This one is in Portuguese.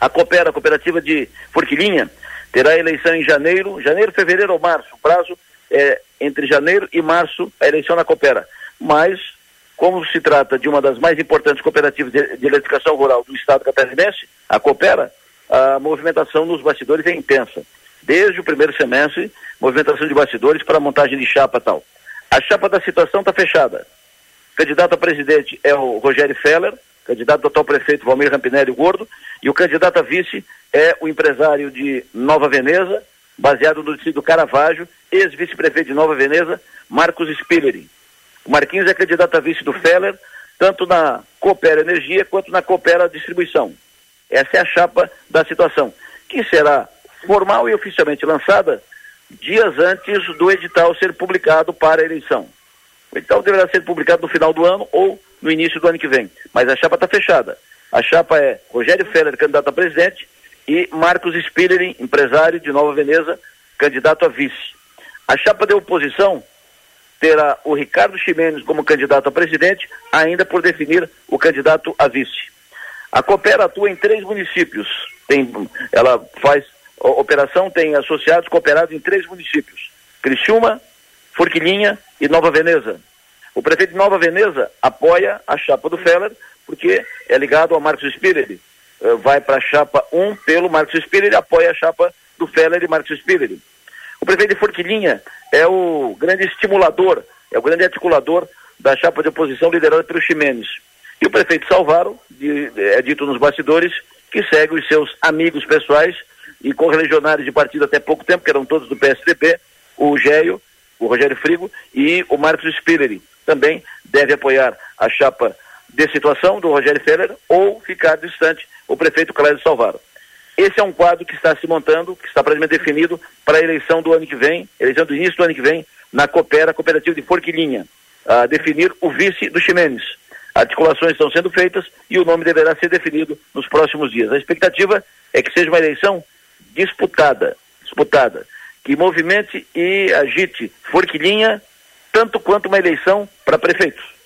A Coopera, a cooperativa de Forquilinha, terá eleição em janeiro, janeiro, fevereiro ou março. O prazo é entre janeiro e março a eleição na Coopera. Mas, como se trata de uma das mais importantes cooperativas de, de eletrificação rural do estado catarinense, a Coopera, a movimentação nos bastidores é intensa. Desde o primeiro semestre, movimentação de bastidores para montagem de chapa tal. A chapa da situação está fechada. O candidato a presidente é o Rogério Feller, candidato atual prefeito Valmir Rampinelli Gordo, e o candidato a vice é o empresário de Nova Veneza, baseado no distrito Caravaggio, ex-vice-prefeito de Nova Veneza, Marcos Spillery. O Marquinhos é candidato a vice do Feller, tanto na Coopera Energia quanto na Coopera Distribuição. Essa é a chapa da situação, que será formal e oficialmente lançada dias antes do edital ser publicado para a eleição. O edital deverá ser publicado no final do ano ou no início do ano que vem. Mas a chapa está fechada. A chapa é Rogério Feller, candidato a presidente, e Marcos Spillery, empresário de Nova Veneza, candidato a vice. A chapa de oposição terá o Ricardo Ximenes como candidato a presidente, ainda por definir o candidato a vice. A Coopera atua em três municípios. Tem, ela faz operação, tem associados cooperados em três municípios: Criciúma, Forquilinha e Nova Veneza. O prefeito de Nova Veneza apoia a chapa do Feller, porque é ligado ao Marcos Spiller. Uh, vai para a chapa 1 pelo Marcos e apoia a chapa do Feller e Marcos Spiller. O prefeito de Forquilinha é o grande estimulador, é o grande articulador da chapa de oposição liderada pelo Ximenes. E o prefeito Salvaro, de, é dito nos bastidores, que segue os seus amigos pessoais e correligionários de partido até pouco tempo, que eram todos do PSDB, o Géio, Rogério Frigo e o Marcos Spillery. Também deve apoiar a chapa de situação do Rogério Feller ou ficar distante o prefeito Cláudio Salvaro. Esse é um quadro que está se montando, que está praticamente definido para a eleição do ano que vem, eleição do início do ano que vem, na Coopera, Cooperativa de Forquilinha, a definir o vice do Ximenes. Articulações estão sendo feitas e o nome deverá ser definido nos próximos dias. A expectativa é que seja uma eleição disputada, disputada, que movimente e agite Forquilinha tanto quanto uma eleição para prefeitos.